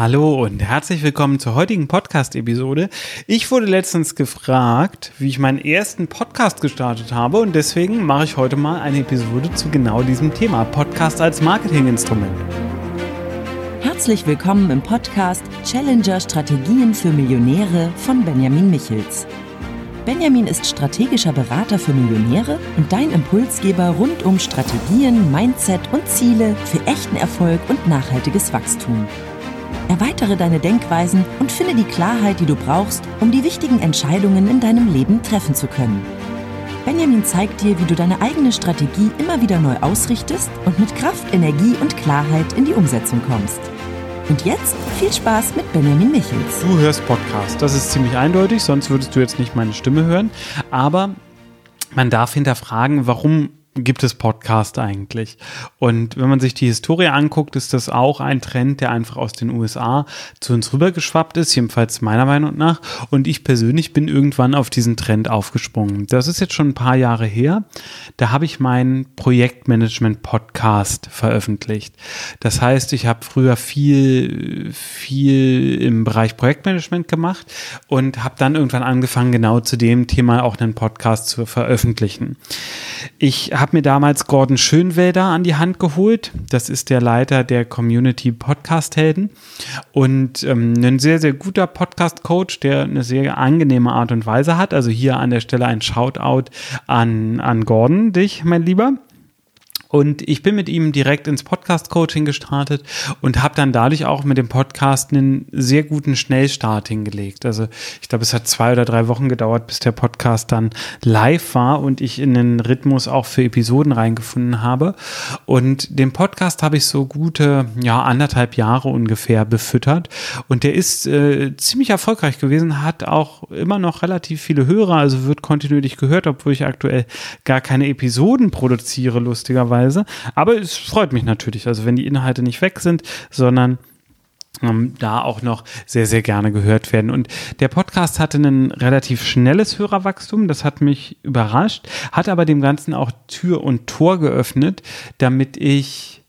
Hallo und herzlich willkommen zur heutigen Podcast-Episode. Ich wurde letztens gefragt, wie ich meinen ersten Podcast gestartet habe und deswegen mache ich heute mal eine Episode zu genau diesem Thema, Podcast als Marketinginstrument. Herzlich willkommen im Podcast Challenger Strategien für Millionäre von Benjamin Michels. Benjamin ist strategischer Berater für Millionäre und dein Impulsgeber rund um Strategien, Mindset und Ziele für echten Erfolg und nachhaltiges Wachstum. Erweitere deine Denkweisen und finde die Klarheit, die du brauchst, um die wichtigen Entscheidungen in deinem Leben treffen zu können. Benjamin zeigt dir, wie du deine eigene Strategie immer wieder neu ausrichtest und mit Kraft, Energie und Klarheit in die Umsetzung kommst. Und jetzt viel Spaß mit Benjamin Michels. Du hörst Podcast. Das ist ziemlich eindeutig, sonst würdest du jetzt nicht meine Stimme hören. Aber man darf hinterfragen, warum gibt es Podcast eigentlich? Und wenn man sich die Historie anguckt, ist das auch ein Trend, der einfach aus den USA zu uns rübergeschwappt ist, jedenfalls meiner Meinung nach. Und ich persönlich bin irgendwann auf diesen Trend aufgesprungen. Das ist jetzt schon ein paar Jahre her. Da habe ich meinen Projektmanagement-Podcast veröffentlicht. Das heißt, ich habe früher viel, viel im Bereich Projektmanagement gemacht und habe dann irgendwann angefangen, genau zu dem Thema auch einen Podcast zu veröffentlichen. Ich habe mir damals Gordon Schönwälder an die Hand geholt. Das ist der Leiter der Community Podcast Helden und ähm, ein sehr, sehr guter Podcast Coach, der eine sehr angenehme Art und Weise hat. Also hier an der Stelle ein Shoutout an, an Gordon, dich, mein Lieber. Und ich bin mit ihm direkt ins Podcast-Coaching gestartet und habe dann dadurch auch mit dem Podcast einen sehr guten Schnellstart hingelegt. Also ich glaube, es hat zwei oder drei Wochen gedauert, bis der Podcast dann live war und ich in den Rhythmus auch für Episoden reingefunden habe. Und den Podcast habe ich so gute, ja, anderthalb Jahre ungefähr befüttert. Und der ist äh, ziemlich erfolgreich gewesen, hat auch immer noch relativ viele Hörer, also wird kontinuierlich gehört, obwohl ich aktuell gar keine Episoden produziere, lustigerweise Weise. Aber es freut mich natürlich, also wenn die Inhalte nicht weg sind, sondern ähm, da auch noch sehr, sehr gerne gehört werden. Und der Podcast hatte ein relativ schnelles Hörerwachstum, das hat mich überrascht, hat aber dem Ganzen auch Tür und Tor geöffnet, damit ich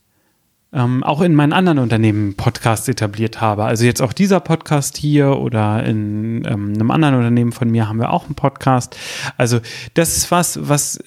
ähm, auch in meinen anderen Unternehmen Podcasts etabliert habe. Also jetzt auch dieser Podcast hier oder in ähm, einem anderen Unternehmen von mir haben wir auch einen Podcast. Also das ist was, was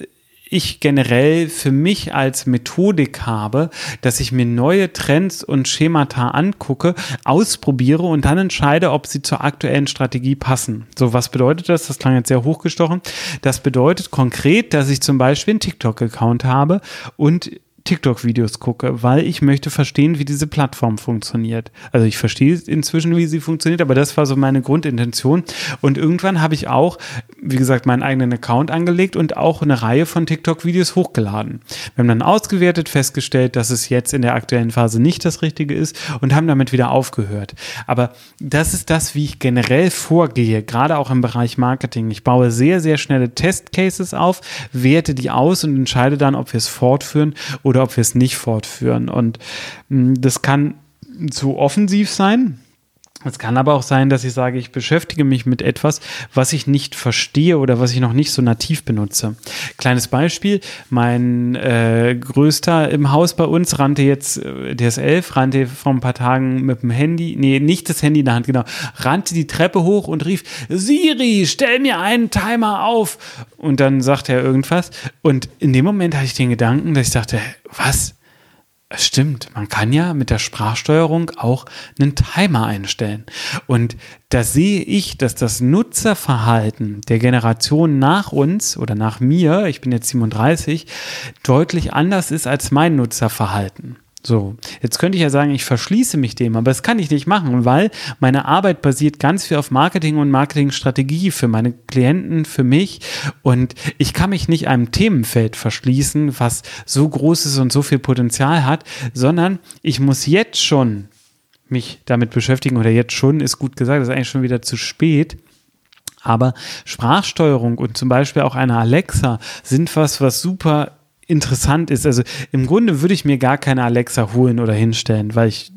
ich generell für mich als Methodik habe, dass ich mir neue Trends und Schemata angucke, ausprobiere und dann entscheide, ob sie zur aktuellen Strategie passen. So, was bedeutet das? Das klang jetzt sehr hochgestochen. Das bedeutet konkret, dass ich zum Beispiel einen TikTok-Account habe und TikTok-Videos gucke, weil ich möchte verstehen, wie diese Plattform funktioniert. Also ich verstehe inzwischen, wie sie funktioniert, aber das war so meine Grundintention. Und irgendwann habe ich auch, wie gesagt, meinen eigenen Account angelegt und auch eine Reihe von TikTok-Videos hochgeladen. Wir haben dann ausgewertet, festgestellt, dass es jetzt in der aktuellen Phase nicht das Richtige ist und haben damit wieder aufgehört. Aber das ist das, wie ich generell vorgehe, gerade auch im Bereich Marketing. Ich baue sehr, sehr schnelle Testcases auf, werte die aus und entscheide dann, ob wir es fortführen oder oder ob wir es nicht fortführen. Und mh, hm, das kann zu offensiv sein. Es kann aber auch sein, dass ich sage, ich beschäftige mich mit etwas, was ich nicht verstehe oder was ich noch nicht so nativ benutze. Kleines Beispiel, mein äh, Größter im Haus bei uns rannte jetzt, äh, der ist elf, rannte vor ein paar Tagen mit dem Handy, nee, nicht das Handy in der Hand, genau, rannte die Treppe hoch und rief, Siri, stell mir einen Timer auf. Und dann sagte er irgendwas. Und in dem Moment hatte ich den Gedanken, dass ich dachte, was? Stimmt, man kann ja mit der Sprachsteuerung auch einen Timer einstellen. Und da sehe ich, dass das Nutzerverhalten der Generation nach uns oder nach mir, ich bin jetzt 37, deutlich anders ist als mein Nutzerverhalten. So, jetzt könnte ich ja sagen, ich verschließe mich dem, aber das kann ich nicht machen, weil meine Arbeit basiert ganz viel auf Marketing und Marketingstrategie für meine Klienten, für mich und ich kann mich nicht einem Themenfeld verschließen, was so groß ist und so viel Potenzial hat, sondern ich muss jetzt schon mich damit beschäftigen oder jetzt schon ist gut gesagt, das ist eigentlich schon wieder zu spät. Aber Sprachsteuerung und zum Beispiel auch eine Alexa sind was, was super interessant ist. Also im Grunde würde ich mir gar keine Alexa holen oder hinstellen, weil ich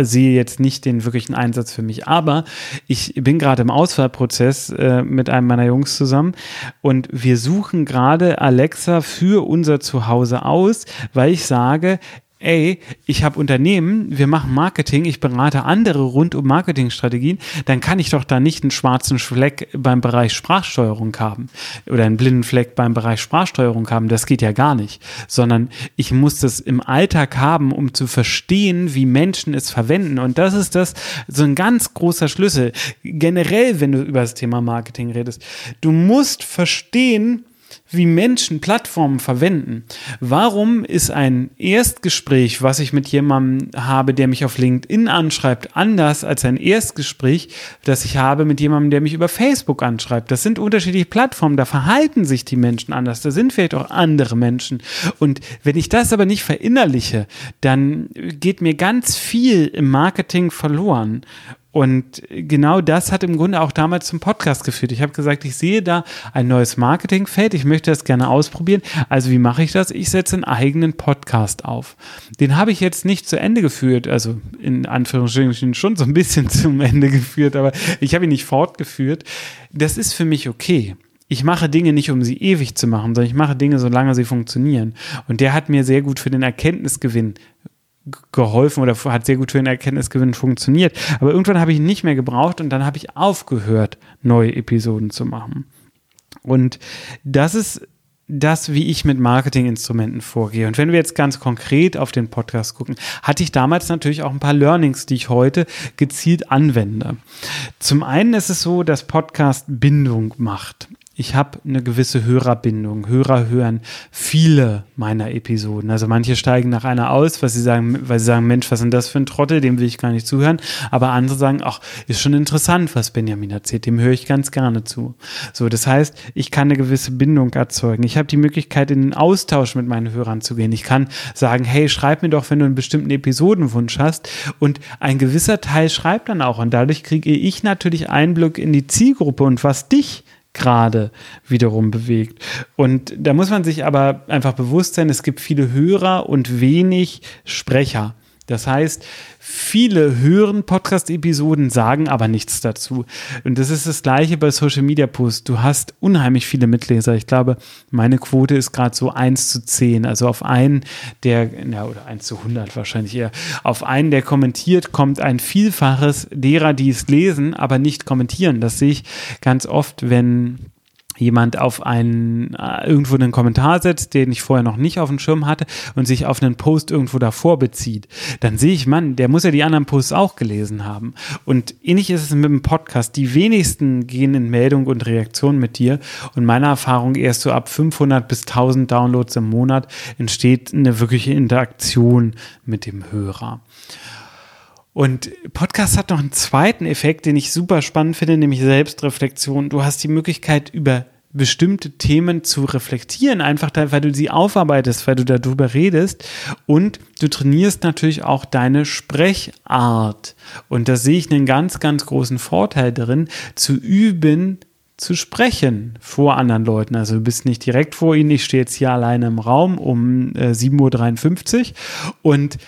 sehe jetzt nicht den wirklichen Einsatz für mich. Aber ich bin gerade im Auswahlprozess äh, mit einem meiner Jungs zusammen und wir suchen gerade Alexa für unser Zuhause aus, weil ich sage, ey, ich habe Unternehmen, wir machen Marketing, ich berate andere rund um Marketingstrategien, dann kann ich doch da nicht einen schwarzen Fleck beim Bereich Sprachsteuerung haben oder einen blinden Fleck beim Bereich Sprachsteuerung haben. Das geht ja gar nicht, sondern ich muss das im Alltag haben, um zu verstehen, wie Menschen es verwenden. Und das ist das so ein ganz großer Schlüssel. Generell, wenn du über das Thema Marketing redest, du musst verstehen, wie Menschen Plattformen verwenden. Warum ist ein Erstgespräch, was ich mit jemandem habe, der mich auf LinkedIn anschreibt, anders als ein Erstgespräch, das ich habe mit jemandem, der mich über Facebook anschreibt? Das sind unterschiedliche Plattformen, da verhalten sich die Menschen anders, da sind vielleicht auch andere Menschen. Und wenn ich das aber nicht verinnerliche, dann geht mir ganz viel im Marketing verloren. Und genau das hat im Grunde auch damals zum Podcast geführt. Ich habe gesagt, ich sehe da ein neues Marketingfeld, ich möchte das gerne ausprobieren. Also wie mache ich das? Ich setze einen eigenen Podcast auf. Den habe ich jetzt nicht zu Ende geführt, also in Anführungsstrichen schon so ein bisschen zum Ende geführt, aber ich habe ihn nicht fortgeführt. Das ist für mich okay ich mache Dinge nicht, um sie ewig zu machen, sondern ich mache Dinge, solange sie funktionieren. Und der hat mir sehr gut für den Erkenntnisgewinn geholfen oder hat sehr gut für den Erkenntnisgewinn funktioniert. Aber irgendwann habe ich ihn nicht mehr gebraucht und dann habe ich aufgehört, neue Episoden zu machen. Und das ist das, wie ich mit Marketinginstrumenten vorgehe. Und wenn wir jetzt ganz konkret auf den Podcast gucken, hatte ich damals natürlich auch ein paar Learnings, die ich heute gezielt anwende. Zum einen ist es so, dass Podcast Bindung macht ich habe eine gewisse Hörerbindung. Hörer hören viele meiner Episoden. Also manche steigen nach einer aus, was sie sagen, weil sie sagen, Mensch, was ist das für ein Trottel, dem will ich gar nicht zuhören. Aber andere sagen, ach, ist schon interessant, was Benjamin erzählt, dem höre ich ganz gerne zu. So, das heißt, ich kann eine gewisse Bindung erzeugen. Ich habe die Möglichkeit, in den Austausch mit meinen Hörern zu gehen. Ich kann sagen, hey, schreib mir doch, wenn du einen bestimmten Episodenwunsch hast. Und ein gewisser Teil schreibt dann auch. Und dadurch kriege ich natürlich Einblick in die Zielgruppe und was dich gerade wiederum bewegt. Und da muss man sich aber einfach bewusst sein, es gibt viele Hörer und wenig Sprecher. Das heißt, viele hören Podcast-Episoden, sagen aber nichts dazu. Und das ist das Gleiche bei Social Media Posts. Du hast unheimlich viele Mitleser. Ich glaube, meine Quote ist gerade so 1 zu 10. Also auf einen, der, ja, oder 1 zu 100 wahrscheinlich eher, auf einen, der kommentiert, kommt ein Vielfaches derer, die es lesen, aber nicht kommentieren. Das sehe ich ganz oft, wenn jemand auf einen äh, irgendwo einen Kommentar setzt, den ich vorher noch nicht auf dem Schirm hatte und sich auf einen Post irgendwo davor bezieht, dann sehe ich, Mann, der muss ja die anderen Posts auch gelesen haben. Und ähnlich ist es mit dem Podcast. Die wenigsten gehen in Meldung und Reaktion mit dir. Und meiner Erfahrung erst so ab 500 bis 1000 Downloads im Monat entsteht eine wirkliche Interaktion mit dem Hörer. Und Podcast hat noch einen zweiten Effekt, den ich super spannend finde, nämlich Selbstreflexion. Du hast die Möglichkeit, über bestimmte Themen zu reflektieren, einfach da, weil du sie aufarbeitest, weil du darüber redest und du trainierst natürlich auch deine Sprechart. Und da sehe ich einen ganz, ganz großen Vorteil darin, zu üben, zu sprechen vor anderen Leuten. Also du bist nicht direkt vor ihnen, ich stehe jetzt hier alleine im Raum um äh, 7.53 Uhr und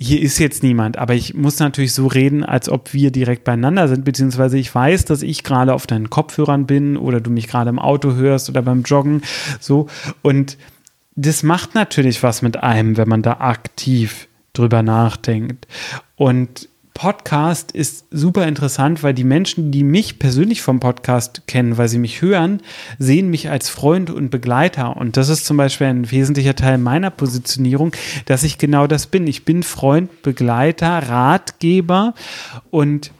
hier ist jetzt niemand, aber ich muss natürlich so reden, als ob wir direkt beieinander sind, beziehungsweise ich weiß, dass ich gerade auf deinen Kopfhörern bin oder du mich gerade im Auto hörst oder beim Joggen, so. Und das macht natürlich was mit einem, wenn man da aktiv drüber nachdenkt. Und Podcast ist super interessant, weil die Menschen, die mich persönlich vom Podcast kennen, weil sie mich hören, sehen mich als Freund und Begleiter. Und das ist zum Beispiel ein wesentlicher Teil meiner Positionierung, dass ich genau das bin. Ich bin Freund, Begleiter, Ratgeber und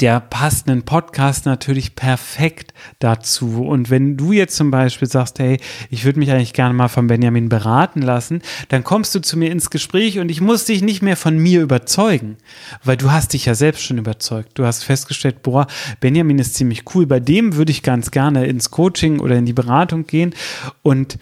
der passt einen Podcast natürlich perfekt dazu. Und wenn du jetzt zum Beispiel sagst, hey, ich würde mich eigentlich gerne mal von Benjamin beraten lassen, dann kommst du zu mir ins Gespräch und ich muss dich nicht mehr von mir überzeugen, weil du hast dich ja selbst schon überzeugt. Du hast festgestellt, boah, Benjamin ist ziemlich cool, bei dem würde ich ganz gerne ins Coaching oder in die Beratung gehen und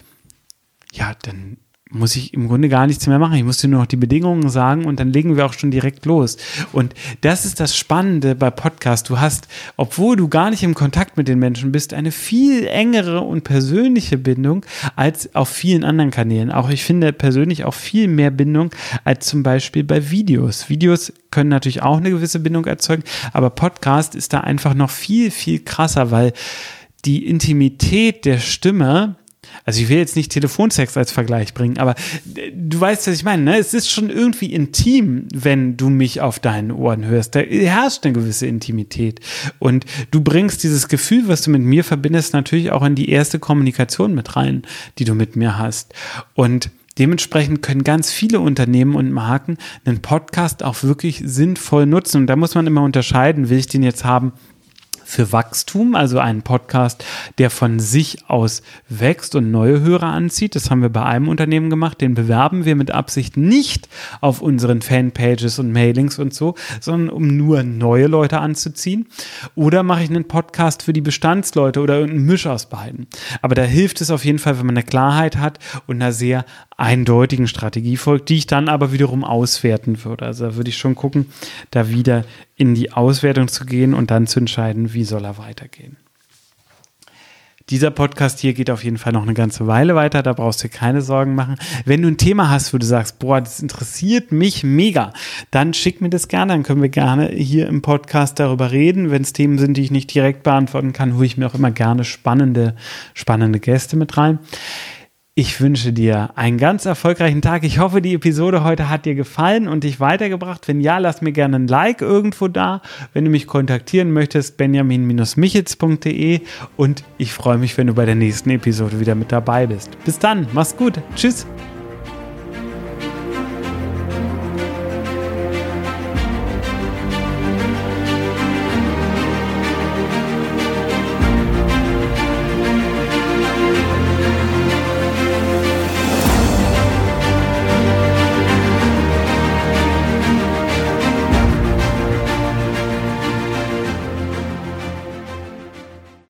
ja, dann muss ich im Grunde gar nichts mehr machen. Ich muss dir nur noch die Bedingungen sagen und dann legen wir auch schon direkt los. Und das ist das Spannende bei Podcast. Du hast, obwohl du gar nicht im Kontakt mit den Menschen bist, eine viel engere und persönliche Bindung als auf vielen anderen Kanälen. Auch ich finde persönlich auch viel mehr Bindung als zum Beispiel bei Videos. Videos können natürlich auch eine gewisse Bindung erzeugen, aber Podcast ist da einfach noch viel, viel krasser, weil die Intimität der Stimme also ich will jetzt nicht Telefonsex als Vergleich bringen, aber du weißt, was ich meine. Ne? Es ist schon irgendwie intim, wenn du mich auf deinen Ohren hörst. Da herrscht eine gewisse Intimität. Und du bringst dieses Gefühl, was du mit mir verbindest, natürlich auch in die erste Kommunikation mit rein, die du mit mir hast. Und Dementsprechend können ganz viele Unternehmen und Marken einen Podcast auch wirklich sinnvoll nutzen. Und da muss man immer unterscheiden, will ich den jetzt haben für Wachstum, also einen Podcast, der von sich aus wächst und neue Hörer anzieht. Das haben wir bei einem Unternehmen gemacht. Den bewerben wir mit Absicht nicht auf unseren Fanpages und Mailings und so, sondern um nur neue Leute anzuziehen. Oder mache ich einen Podcast für die Bestandsleute oder irgendeinen Misch aus beiden. Aber da hilft es auf jeden Fall, wenn man eine Klarheit hat und einer sehr eindeutigen Strategie folgt, die ich dann aber wiederum auswerten würde. Also da würde ich schon gucken, da wieder in die Auswertung zu gehen und dann zu entscheiden, wie soll er weitergehen. Dieser Podcast hier geht auf jeden Fall noch eine ganze Weile weiter, da brauchst du dir keine Sorgen machen. Wenn du ein Thema hast, wo du sagst, boah, das interessiert mich mega, dann schick mir das gerne, dann können wir gerne hier im Podcast darüber reden. Wenn es Themen sind, die ich nicht direkt beantworten kann, hole ich mir auch immer gerne spannende, spannende Gäste mit rein. Ich wünsche dir einen ganz erfolgreichen Tag. Ich hoffe, die Episode heute hat dir gefallen und dich weitergebracht. Wenn ja, lass mir gerne ein Like irgendwo da. Wenn du mich kontaktieren möchtest, benjamin-michitz.de und ich freue mich, wenn du bei der nächsten Episode wieder mit dabei bist. Bis dann, mach's gut. Tschüss.